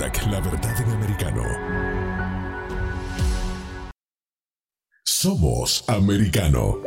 La Verdad en Americano. Somos Americano.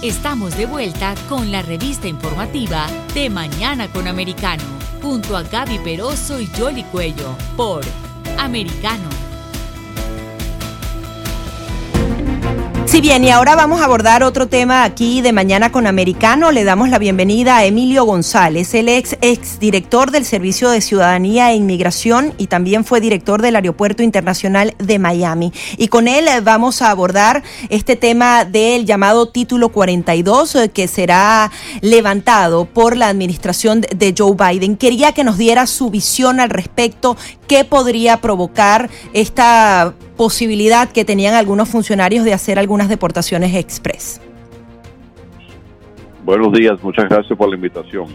Estamos de vuelta con la revista informativa de Mañana con Americano, junto a Gaby Peroso y Jolly Cuello, por Americano. Sí, bien, y ahora vamos a abordar otro tema aquí de Mañana con Americano. Le damos la bienvenida a Emilio González, el ex, ex director del Servicio de Ciudadanía e Inmigración y también fue director del Aeropuerto Internacional de Miami. Y con él eh, vamos a abordar este tema del llamado Título 42 eh, que será levantado por la administración de Joe Biden. Quería que nos diera su visión al respecto, qué podría provocar esta posibilidad que tenían algunos funcionarios de hacer algunas deportaciones express. Buenos días, muchas gracias por la invitación.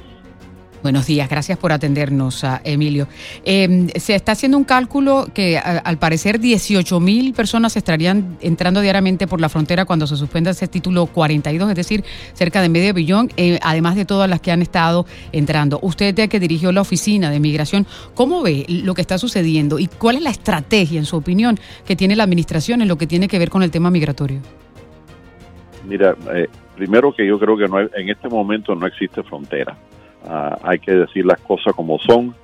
Buenos días, gracias por atendernos, Emilio. Em, se está haciendo un cálculo que al parecer 18 mil personas estarían entrando diariamente por la frontera cuando se suspenda ese título 42, es decir, cerca de medio billón, eh, además de todas las que han estado entrando. Usted que dirigió la oficina de migración, ¿cómo ve lo que está sucediendo y cuál es la estrategia, en su opinión, que tiene la administración en lo que tiene que ver con el tema migratorio? Mira, eh, primero que yo creo que no en este momento no existe frontera Ah, hay que decir las cosas como son.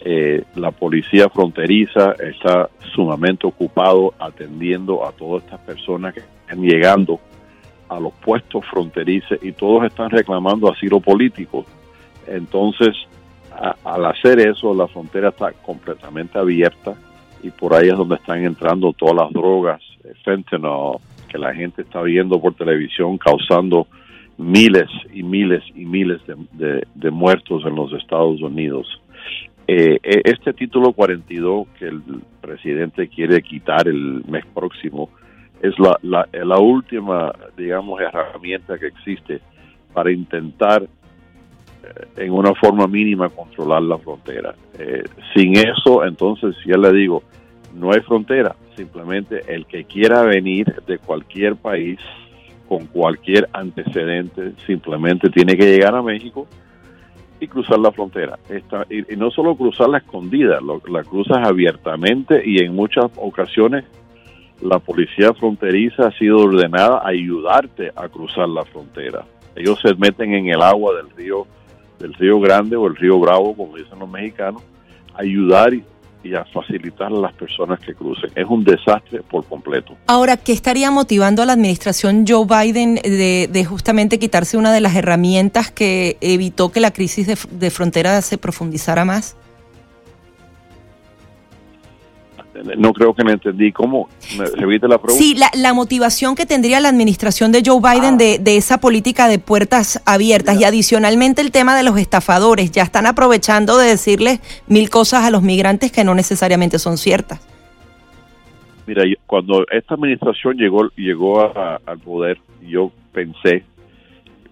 Eh, la policía fronteriza está sumamente ocupado atendiendo a todas estas personas que están llegando a los puestos fronterizos y todos están reclamando asilo político. Entonces, al hacer eso, la frontera está completamente abierta y por ahí es donde están entrando todas las drogas, fentanyl, que la gente está viendo por televisión causando miles y miles y miles de, muertos en los Estados Unidos. Eh, e, este título 42 que el presidente quiere quitar el mes próximo es la, la, última, digamos, herramienta que existe para intentar eh, en una forma mínima controlar la frontera. Eh, sin eso, entonces, ya le digo, no hay frontera. Simplemente el que quiera venir de cualquier país con cualquier antecedente, simplemente tiene que llegar a México y cruzar la frontera. Esta, y, no solo cruzarla escondida, la cruzas abiertamente y en muchas ocasiones la policía fronteriza ha sido ordenada a ayudarte a cruzar la frontera. Ellos se meten en el agua del río, del río Grande o el río Bravo, como dicen los mexicanos, a ayudar a facilitar a las personas que crucen. Es un desastre por completo. Ahora, ¿qué estaría motivando a la administración Joe Biden de, justamente quitarse una de las herramientas que evitó que la crisis de, de frontera se profundizara más? No creo que me entendí. ¿Cómo? ¿Repite la pregunta? Sí, la, motivación que tendría la administración de Joe Biden ah. de, esa política de puertas abiertas y adicionalmente el tema de los estafadores. Ya están aprovechando de decirles mil cosas a los migrantes que no necesariamente son ciertas. Mira, cuando esta administración llegó, llegó al poder, yo pensé,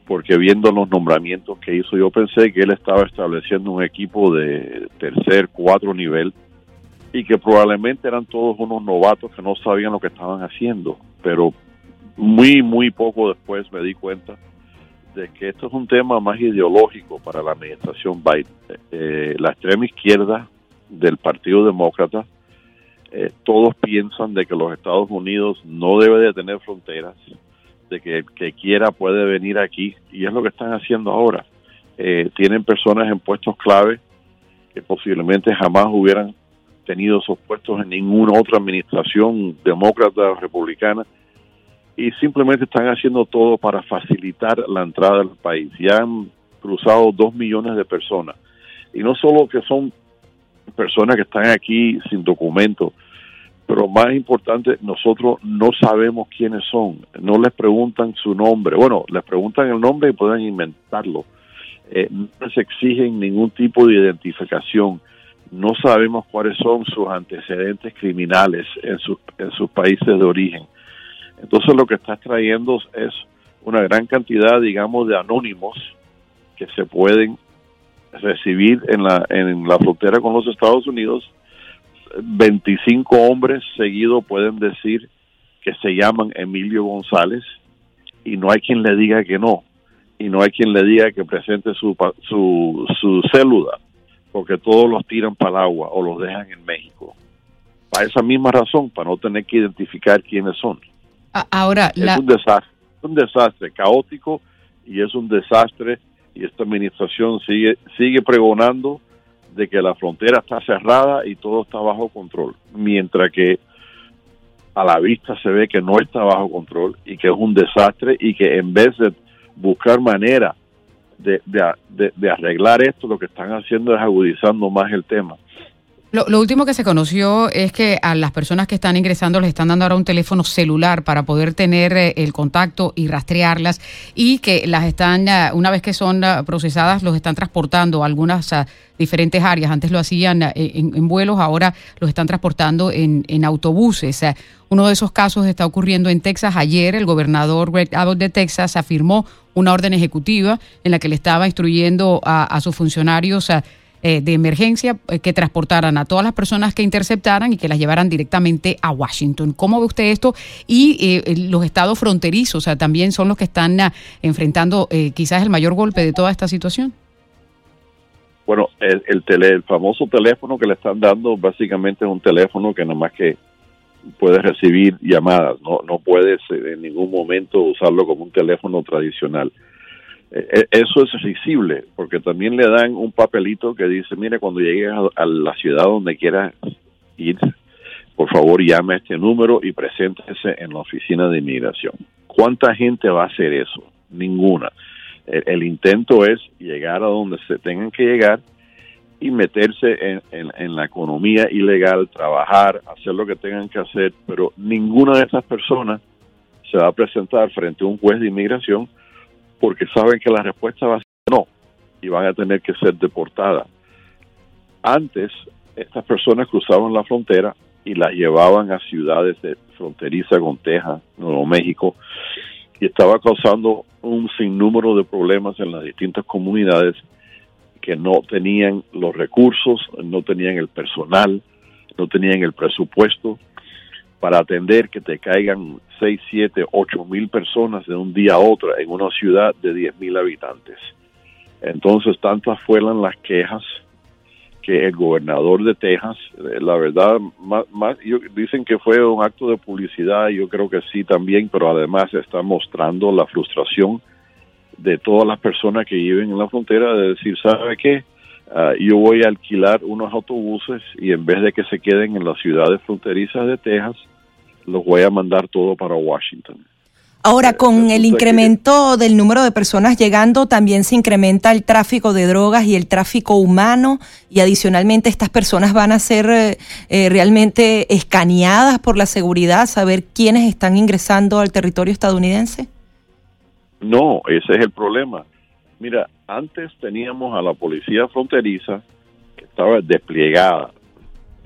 porque viendo los nombramientos que hizo, yo pensé que él estaba estableciendo un equipo de tercer, cuatro nivel y que probablemente eran todos unos novatos que no sabían lo que estaban haciendo, pero muy, muy poco después me di cuenta de que esto es un tema más ideológico para la administración Biden. Eh, la extrema izquierda del Partido Demócrata, eh, todos piensan de que los Estados Unidos no debe de tener fronteras, de que el que quiera puede venir aquí, y es lo que están haciendo ahora. Eh, tienen personas en puestos clave que posiblemente jamás hubieran tenido esos puestos en ninguna otra administración demócrata republicana y simplemente están haciendo todo para facilitar la entrada del país. Ya han cruzado dos millones de personas. Y no solo que son personas que están aquí sin documentos, pero más importante, nosotros no sabemos quiénes son, no les preguntan su nombre, bueno, les preguntan el nombre y pueden inventarlo, eh, no les exigen ningún tipo de identificación, no sabemos cuáles son sus antecedentes criminales en, en sus países de origen. Entonces lo que está trayendo es una gran cantidad, digamos, de anónimos que se pueden recibir en la, en la frontera con los Estados Unidos. 25 hombres seguidos pueden decir que se llaman Emilio González y no hay quien le diga que no y no hay quien le diga que presente su, su, su célula porque todos los tiran para el agua o los dejan en México. Para esa misma razón, para no tener que identificar quiénes son. Ahora, es un desastre, un desastre caótico y es un desastre y esta administración sigue sigue pregonando de que la frontera está cerrada y todo está bajo control, mientras que a la vista se ve que no está bajo control y que es un desastre y que en vez de buscar manera de, de, de arreglar esto, lo que están haciendo es agudizando más el tema. Lo, último que se conoció es que a las personas que están ingresando les están dando ahora un teléfono celular para poder tener eh, el contacto y rastrearlas y que las están, una vez que son ah, procesadas, los están transportando a algunas diferentes áreas. Antes lo hacían en, vuelos, ahora los están transportando en, en autobuses. Uno de esos casos está ocurriendo en Texas. Ayer el gobernador Greg Abbott de Texas afirmó una orden ejecutiva en la que le estaba instruyendo a, a sus funcionarios a eh, de emergencia eh, que transportaran a todas las personas que interceptaran y que las llevaran directamente a Washington. ¿Cómo ve usted esto? Y eh, los estados fronterizos, o sea, también son los que están ah, enfrentando quizás el mayor golpe de toda esta situación. Bueno, el, el, tele, el famoso teléfono que le están dando básicamente es un teléfono que más que puede recibir llamadas, no, no puedes en ningún momento usarlo como un teléfono tradicional. Eh, eso es visible, porque también le dan un papelito que dice, mire, cuando llegues a, la ciudad donde quieras ir, por favor llame a este número y preséntese en la oficina de inmigración. ¿Cuánta gente va a hacer eso? Ninguna. El, intento es llegar a donde se tengan que llegar y meterse en, en, la economía ilegal, trabajar, hacer lo que tengan que hacer, pero ninguna de esas personas se va a presentar frente a un juez de inmigración porque saben que la respuesta va a ser no y van a tener que ser deportadas. Antes, estas personas cruzaban la frontera y las llevaban a ciudades de fronteriza con Texas, Nuevo México, y estaba causando un sinnúmero de problemas en las distintas comunidades que no tenían los recursos, no tenían el personal, no tenían el presupuesto para atender que te caigan 6, 7, 8 mil personas de un día a otro en una ciudad de 10 mil habitantes. Entonces, tantas fueron las quejas que el gobernador de Texas, eh, la verdad, más, dicen que fue un acto de publicidad, yo creo que sí también, pero además está mostrando la frustración de todas las personas que viven en la frontera de decir, ¿sabe qué? Ah, yo voy a alquilar unos autobuses y en vez de que se queden en las ciudades fronterizas de Texas, los voy a mandar todo para Washington. Ahora, eh, con el incremento del número de personas llegando, también se incrementa el tráfico de drogas y el tráfico humano y adicionalmente estas personas van a ser eh, eh, realmente escaneadas por la seguridad, saber quiénes están ingresando al territorio estadounidense. No, ese es el problema. Mira, antes teníamos a la policía fronteriza que estaba desplegada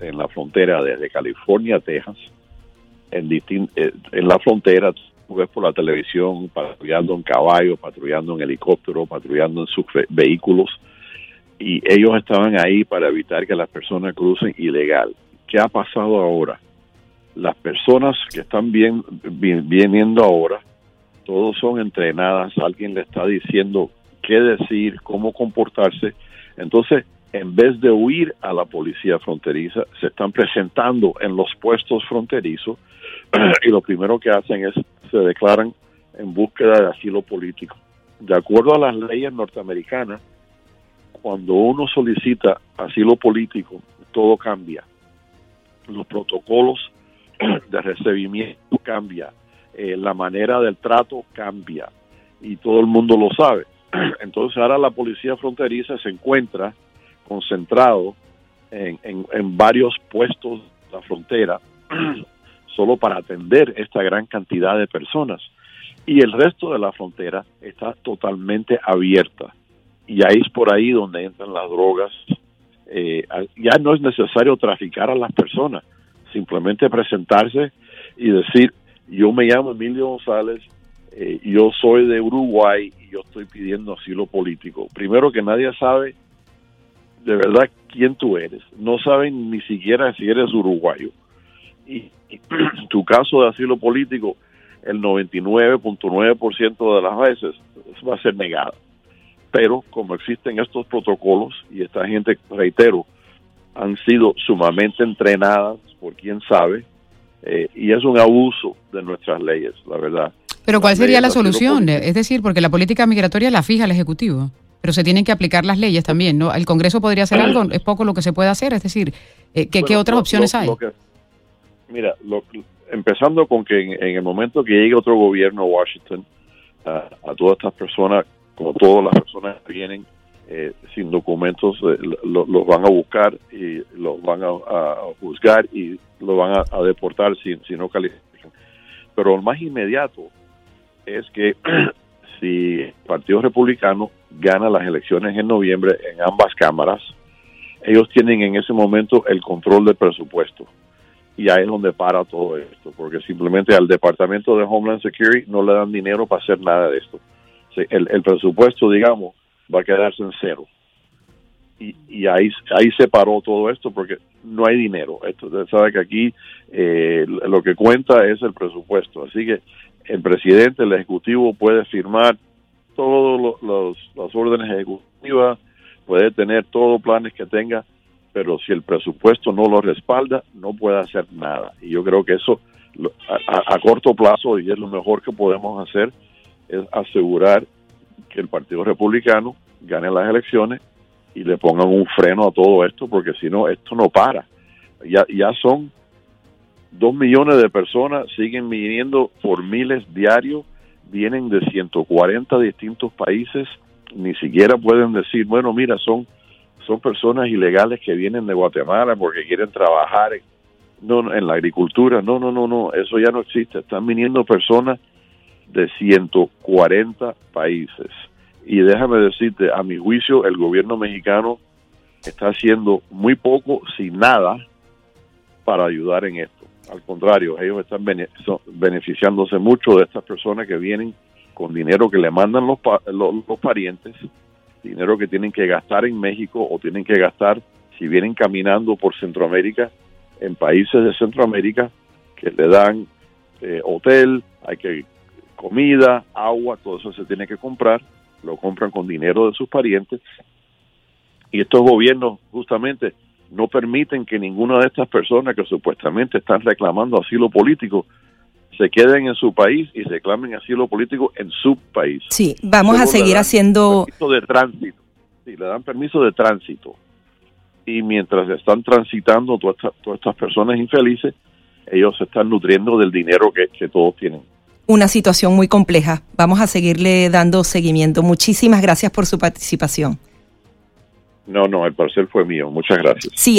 en la frontera desde California a Texas en, eh, en la frontera, tú ves por la televisión patrullando en caballo, patrullando en helicóptero, patrullando en sus vehículos, y ellos estaban ahí para evitar que las personas crucen ilegal. ¿Qué ha pasado ahora? Las personas que están bien, bien, viniendo ahora, todos son entrenadas, alguien le está diciendo qué decir, cómo comportarse. Entonces, en vez de huir a la policía fronteriza, se están presentando en los puestos fronterizos y lo primero que hacen es se declaran en búsqueda de asilo político. De acuerdo a las leyes norteamericanas, cuando uno solicita asilo político, todo cambia. Los protocolos de recibimiento cambia, eh, la manera del trato cambia y todo el mundo lo sabe. Entonces ahora la policía fronteriza se encuentra concentrado en, en varios puestos de la frontera solo para atender esta gran cantidad de personas. Y el resto de la frontera está totalmente abierta. y ahí es por ahí donde entran las drogas. Eh, ya no es necesario traficar a las personas, simplemente presentarse y decir, yo me llamo Emilio González, eh, yo soy de Uruguay yo estoy pidiendo asilo político. Primero que nadie sabe de verdad quién tú eres, no saben ni siquiera si eres uruguayo. Y, y tu caso de asilo político, el 99.9% de las veces va a ser negado. Pero como existen estos protocolos y esta gente, reitero, han sido sumamente entrenadas por quien sabe, eh, y es un abuso de nuestras leyes, la verdad. Pero ¿cuál sería la solución? Es decir, porque la política migratoria la fija el Ejecutivo, pero se tienen que aplicar las leyes también, ¿no? ¿El Congreso podría hacer algo? Es poco lo que se puede hacer, es decir, eh, ¿qué, otras lo- opciones lo- hay? lo que- mira, lo- empezando con que en, en el momento que llegue otro gobierno a Washington, a, a todas estas personas, como todas las personas que vienen eh, sin documentos, eh, lo- los van a buscar y los van a, a juzgar y los van a, a deportar si, si no califican. Pero lo más inmediato es que si el Partido Republicano gana las elecciones en noviembre en ambas cámaras, ellos tienen en ese momento el control del presupuesto. Y ahí es donde para todo esto, porque simplemente al Departamento de Homeland Security no le dan dinero para hacer nada de esto. El, presupuesto, digamos, va a quedarse en cero. Y, y ahí, ahí se paró todo esto porque no hay dinero. Esto, usted sabe que aquí eh, lo que cuenta es el presupuesto. Así que el presidente, el ejecutivo puede firmar todas las órdenes ejecutivas, puede tener todos los planes que tenga, pero si el presupuesto no lo respalda, no puede hacer nada. Y yo creo que eso a- a corto plazo, y es lo mejor que podemos hacer, es asegurar que el Partido Republicano gane las elecciones y le pongan un freno a todo esto, porque si no, esto no para. Ya, ya son dos millones de personas, siguen viniendo por miles diarios, vienen de 140 distintos países, ni siquiera pueden decir, bueno, mira, son, son personas ilegales que vienen de Guatemala porque quieren trabajar en, no, en la agricultura. No, no, no, no, eso ya no existe. Están viniendo personas de 140 países. Y déjame decirte, a mi juicio, el gobierno mexicano está haciendo muy poco, sin nada, para ayudar en esto. Al contrario, ellos están beneficiándose mucho de estas personas que vienen con dinero que le mandan los, pa- los, los parientes, dinero que tienen que gastar en México o tienen que gastar si vienen caminando por Centroamérica, en países de Centroamérica que le dan eh, hotel, hay que comida, agua, todo eso se tiene que comprar, lo compran con dinero de sus parientes. Y estos gobiernos justamente no permiten que ninguna de estas personas que supuestamente están reclamando asilo político se queden en su país y reclamen asilo político en su país. Sí, vamos a seguir haciendo... Permiso de tránsito. Sí, le dan permiso de tránsito. Y mientras están transitando todas estas, todas estas personas infelices, ellos se están nutriendo del dinero que, que todos tienen. una situación muy compleja. Vamos a seguirle dando seguimiento. Muchísimas gracias por su participación. No, no, el parcel fue mío. Muchas gracias. Sí,